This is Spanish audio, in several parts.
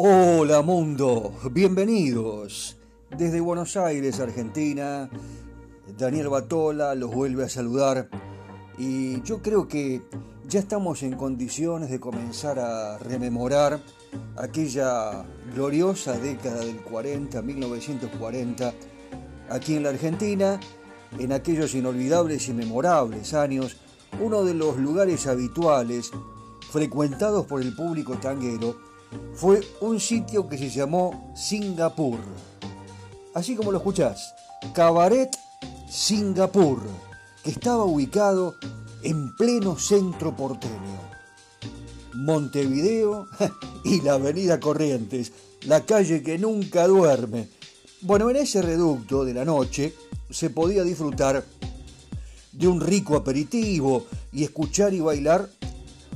Hola mundo, bienvenidos. Desde Buenos Aires, Argentina, Daniel Batola los vuelve a saludar y yo creo que ya estamos en condiciones de comenzar a rememorar aquella gloriosa década del 40, 1940, aquí en la Argentina, en aquellos inolvidables y memorables años, uno de los lugares habituales frecuentados por el público tanguero fue un sitio que se llamó Singapur. Así como lo escuchás, Cabaret Singapur, que estaba ubicado en pleno centro porteño. Montevideo y la avenida Corrientes, la calle que nunca duerme. Bueno, en ese reducto de la noche se podía disfrutar de un rico aperitivo y escuchar y bailar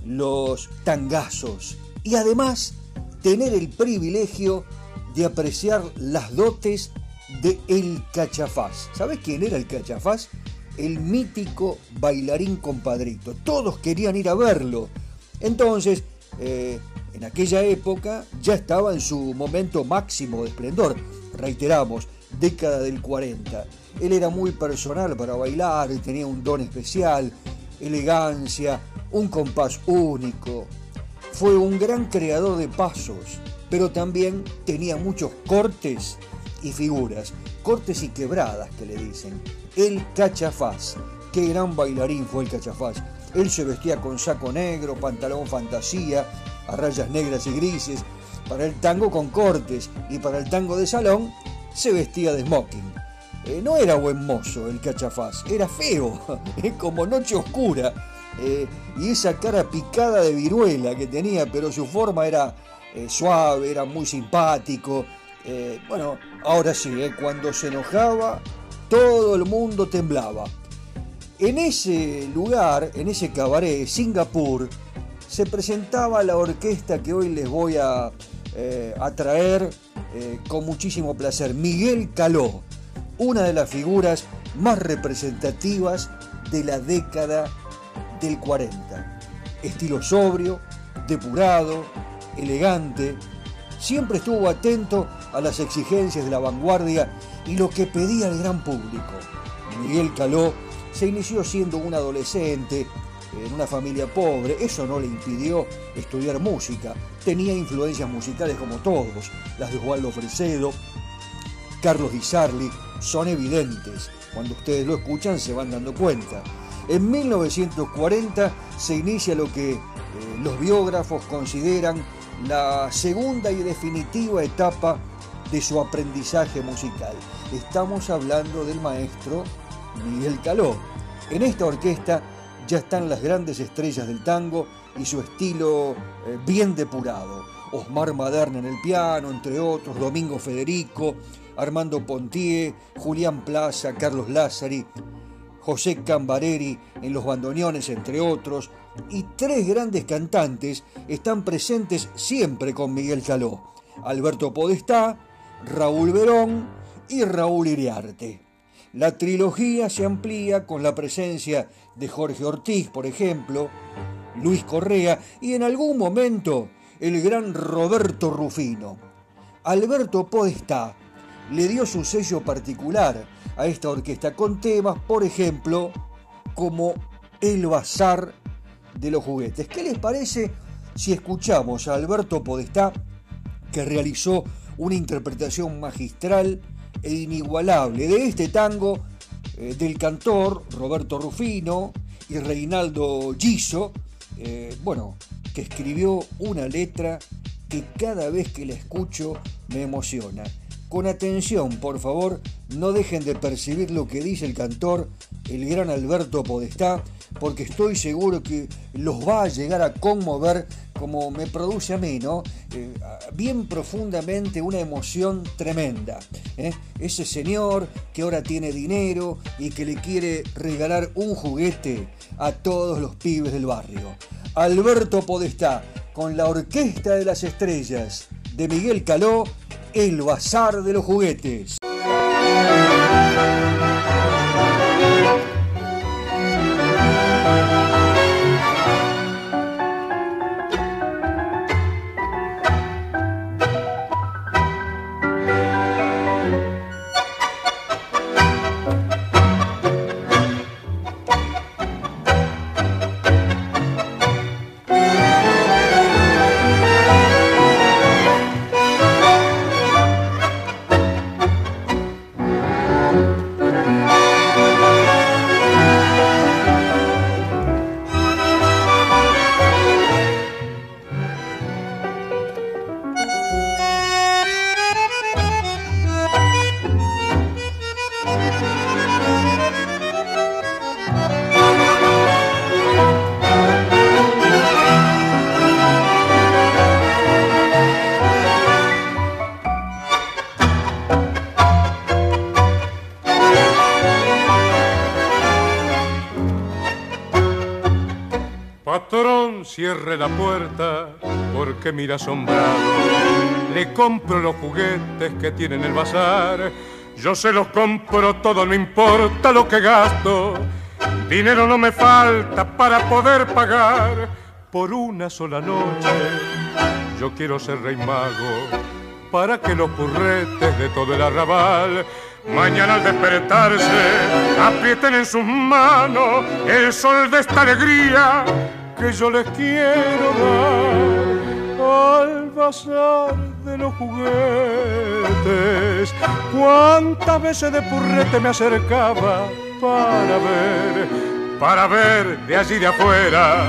los tangazos. Y además tener el privilegio de apreciar las dotes de El Cachafaz. ¿Sabes quién era el Cachafaz? El mítico bailarín compadrito. Todos querían ir a verlo. Entonces, eh, en aquella época ya estaba en su momento máximo de esplendor. Reiteramos, década del 40. Él era muy personal para bailar, tenía un don especial, elegancia, un compás único. Fue un gran creador de pasos, pero también tenía muchos cortes y figuras, cortes y quebradas que le dicen. El cachafaz, qué gran bailarín fue el cachafaz. Él se vestía con saco negro, pantalón fantasía, a rayas negras y grises. Para el tango con cortes y para el tango de salón se vestía de smoking. Eh, no era buen mozo el cachafaz, era feo, como noche oscura. Eh, y esa cara picada de viruela que tenía, pero su forma era eh, suave, era muy simpático. bueno, ahora sí, cuando se enojaba, todo el mundo temblaba. En ese lugar, en ese cabaret, Singapur, se presentaba la orquesta que hoy les voy a, traer con muchísimo placer, Miguel Caló una de las figuras más representativas de la década del 40. Estilo sobrio, depurado, elegante, siempre estuvo atento a las exigencias de la vanguardia y lo que pedía el gran público. Miguel Caló se inició siendo un adolescente en una familia pobre, eso no le impidió estudiar música, tenía influencias musicales como todos, las de Osvaldo Fresedo, Carlos Di Sarli, son evidentes. Cuando ustedes lo escuchan se van dando cuenta. En 1940 se inicia lo que eh, los biógrafos consideran la segunda y definitiva etapa de su aprendizaje musical. Estamos hablando del maestro Miguel Caló. En esta orquesta ya están las grandes estrellas del tango y su estilo eh, bien depurado. Osmar Maderna en el piano, entre otros, Domingo Federico, Armando Pontier, Julián Plaza, Carlos Lázari, José Cambareri en los bandoneones, entre otros, y tres grandes cantantes están presentes siempre con Miguel Caló, Alberto Podestá, Raúl Verón y Raúl Iriarte. La trilogía se amplía con la presencia de Jorge Ortiz, por ejemplo, Luis Correa y en algún momento el gran Roberto Rufino. Alberto Podestá le dio su sello particular a esta orquesta con temas, por ejemplo, como El Bazar de los Juguetes. ¿Qué les parece si escuchamos a Alberto Podestá, que realizó una interpretación magistral e inigualable de este tango eh, del cantor Roberto Rufino y Reinaldo Giso, eh, bueno, que escribió una letra que cada vez que la escucho me emociona. Con atención, por favor, no dejen de percibir lo que dice el cantor, el gran Alberto Podestá, porque estoy seguro que los va a llegar a conmover como me produce a mí, ¿no? Eh, bien profundamente una emoción tremenda. ¿eh? Ese señor que ahora tiene dinero y que le quiere regalar un juguete a todos los pibes del barrio. Alberto Podestá, con la Orquesta de las Estrellas de Miguel Caló, el Bazar de los Juguetes. Thank you. Cierre la puerta porque mira asombrado. Le compro los juguetes que tiene en el bazar. Yo se los compro todo, no importa lo que gasto. Dinero no me falta para poder pagar por una sola noche. Yo quiero ser rey mago para que los purretes de todo el arrabal mañana al despertarse aprieten en sus manos el sol de esta alegría que yo les quiero dar al bazar de los juguetes. Cuántas veces de purrete me acercaba para ver, para ver de allí de afuera,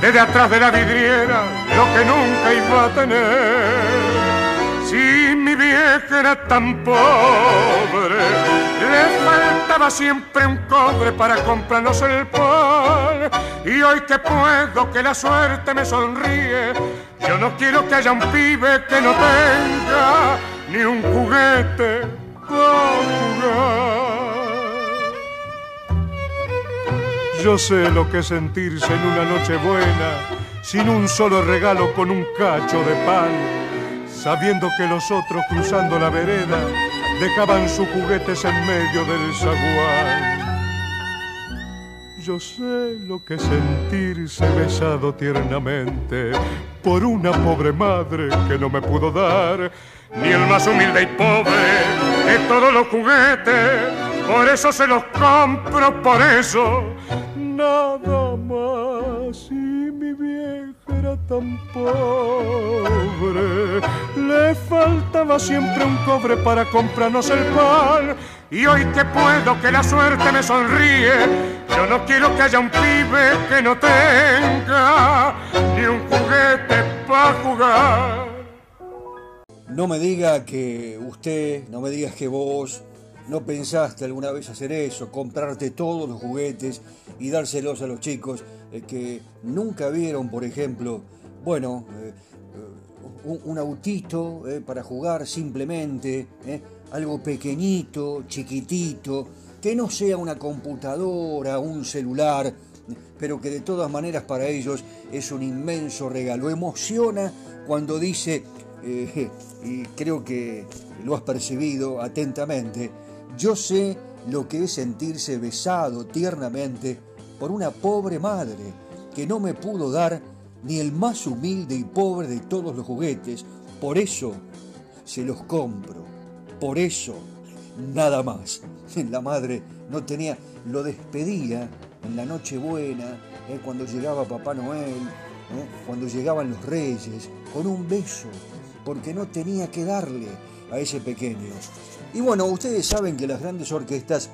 desde atrás de la vidriera, lo que nunca iba a tener. Si mi vieja era tan pobre, le faltaba siempre un cobre para comprarnos el pan. Y hoy que puedo, que la suerte me sonríe, yo no quiero que haya un pibe que no tenga ni un juguete jugar. Yo sé lo que es sentirse en una noche buena, sin un solo regalo con un cacho de pan sabiendo que los otros cruzando la vereda dejaban sus juguetes en medio del zaguán. Yo sé lo que sentirse besado tiernamente por una pobre madre que no me pudo dar ni el más humilde y pobre de todos los juguetes. Por eso se los compro, por eso nada más. Y mi vieja era tan pobre, le faltaba siempre un cobre para comprarnos el pan. Y hoy que puedo, que la suerte me sonríe, yo no quiero que haya un pibe que no tenga ni un juguete para jugar. No me diga que usted, no me digas que vos no pensaste alguna vez hacer eso, comprarte todos los juguetes y dárselos a los chicos eh, que nunca vieron, por ejemplo, bueno, eh, un, autito eh, para jugar simplemente, algo pequeñito, chiquitito, que no sea una computadora, un celular, pero que de todas maneras para ellos es un inmenso regalo. Emociona cuando dice, y creo que lo has percibido atentamente, yo sé lo que es sentirse besado tiernamente por una pobre madre que no me pudo dar ni el más humilde y pobre de todos los juguetes. Por eso se los compro. Por eso, nada más. La madre no tenía, lo despedía en la Nochebuena, eh, cuando llegaba Papá Noel, eh, cuando llegaban los reyes, con un beso, porque no tenía que darle a ese pequeño. Y bueno, ustedes saben que las grandes orquestas,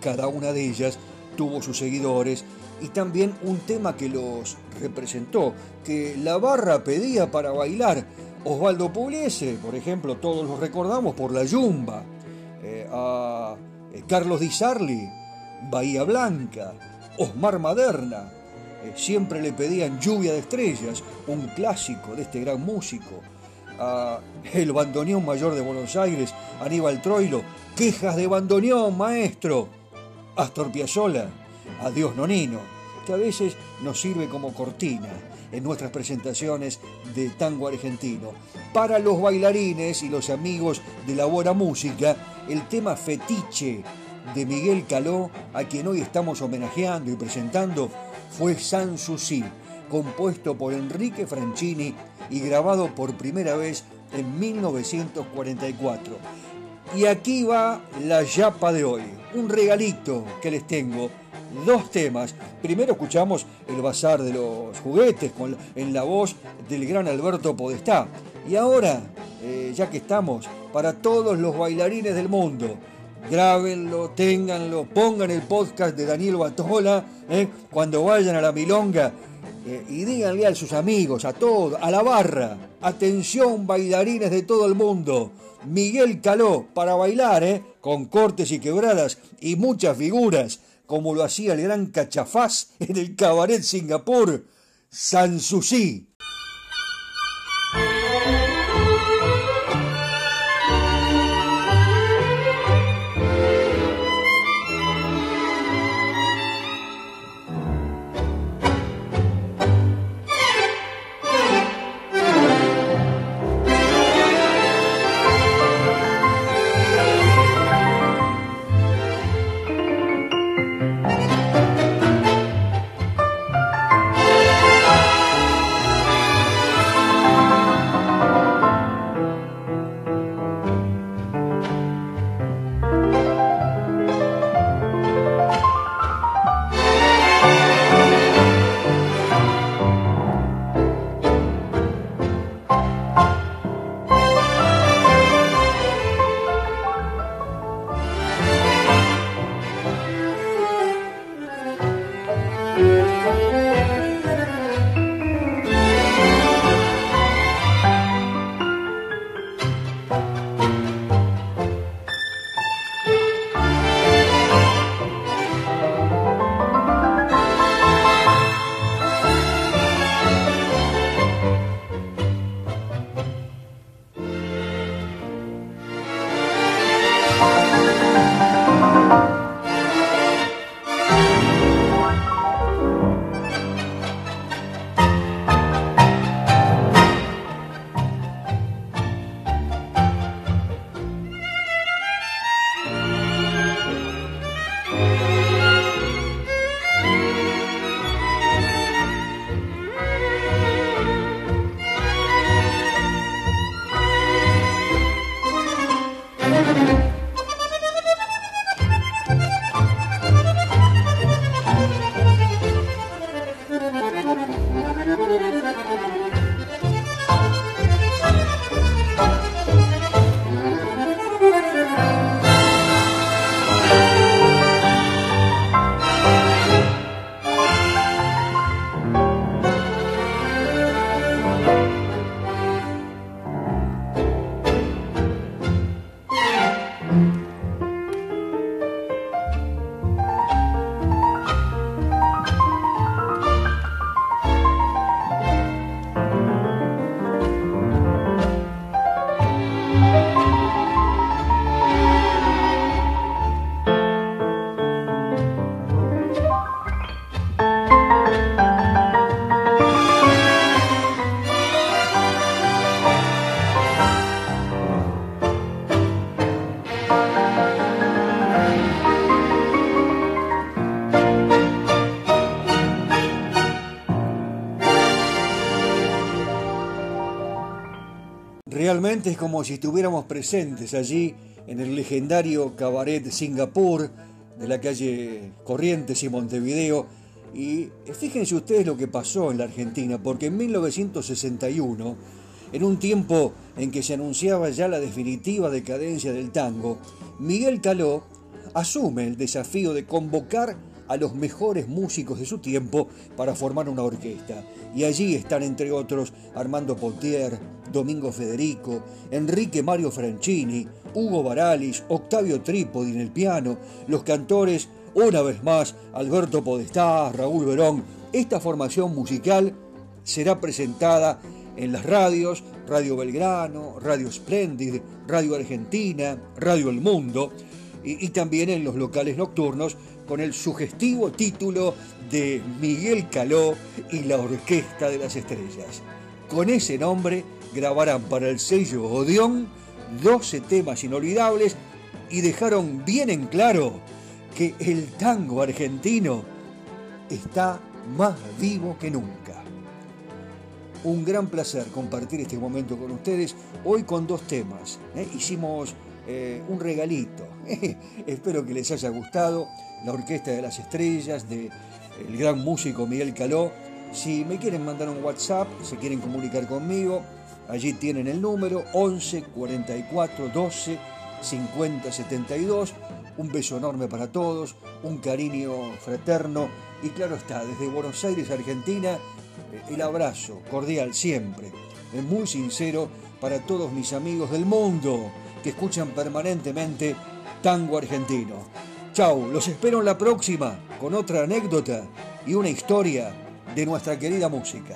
cada una de ellas, tuvo sus seguidores y también un tema que los representó, que la barra pedía para bailar. Osvaldo Pugliese, por ejemplo, todos los recordamos por la Yumba, eh, a eh, Carlos Di Sarli, Bahía Blanca, Osmar Maderna, eh, siempre le pedían Lluvia de Estrellas, un clásico de este gran músico, a el bandoneón mayor de Buenos Aires, Aníbal Troilo, quejas de bandoneón, maestro, Astor Piazzolla, Adiós Nonino, que a veces nos sirve como cortina en nuestras presentaciones de tango argentino. Para los bailarines y los amigos de la buena música, el tema fetiche de Miguel Caló, a quien hoy estamos homenajeando y presentando, fue Sanssouci, compuesto por Enrique Franchini y grabado por primera vez en 1944. Y aquí va la yapa de hoy, un regalito que les tengo, dos temas. Primero escuchamos el Bazar de los Juguetes con, en la voz del gran Alberto Podestá. Y ahora, eh, ya que estamos, para todos los bailarines del mundo, grábenlo, ténganlo, pongan el podcast de Daniel Batola eh, cuando vayan a la milonga eh, y díganle a sus amigos, a todos, a la barra, atención bailarines de todo el mundo, Miguel Caló para bailar, ¿eh? con cortes y quebradas y muchas figuras, como lo hacía el gran Cachafaz en el Cabaret Singapur, Sanssouci. Es como si estuviéramos presentes allí en el legendario cabaret Singapur de la calle Corrientes y Montevideo. Y fíjense ustedes lo que pasó en la Argentina, porque en 1961, en un tiempo en que se anunciaba ya la definitiva decadencia del tango, Miguel Caló asume el desafío de convocar a los mejores músicos de su tiempo para formar una orquesta. Y allí están, entre otros, Armando Pontier, Domingo Federico, Enrique Mario Franchini, Hugo Baralis, Octavio Trípodi en el piano, los cantores, una vez más, Alberto Podestá, Raúl Verón. Esta formación musical será presentada en las radios, Radio Belgrano, Radio Splendid, Radio Argentina, Radio El Mundo, y, y también en los locales nocturnos con el sugestivo título de Miguel Caló y la Orquesta de las Estrellas. Con ese nombre grabarán para el sello Odeón 12 temas inolvidables y dejaron bien en claro que el tango argentino está más vivo que nunca. Un gran placer compartir este momento con ustedes, hoy con dos temas. ¿eh? Hicimos eh, un regalito. Espero que les haya gustado la Orquesta de las Estrellas de el gran músico Miguel Caló. Si me quieren mandar un WhatsApp, se quieren comunicar conmigo, allí tienen el número 11 44 12 50 72. Un beso enorme para todos, un cariño fraterno y claro está, desde Buenos Aires, Argentina, el abrazo cordial siempre, muy sincero para todos mis amigos del mundo que escuchan permanentemente tango argentino. Chau, los espero en la próxima con otra anécdota y una historia de nuestra querida música.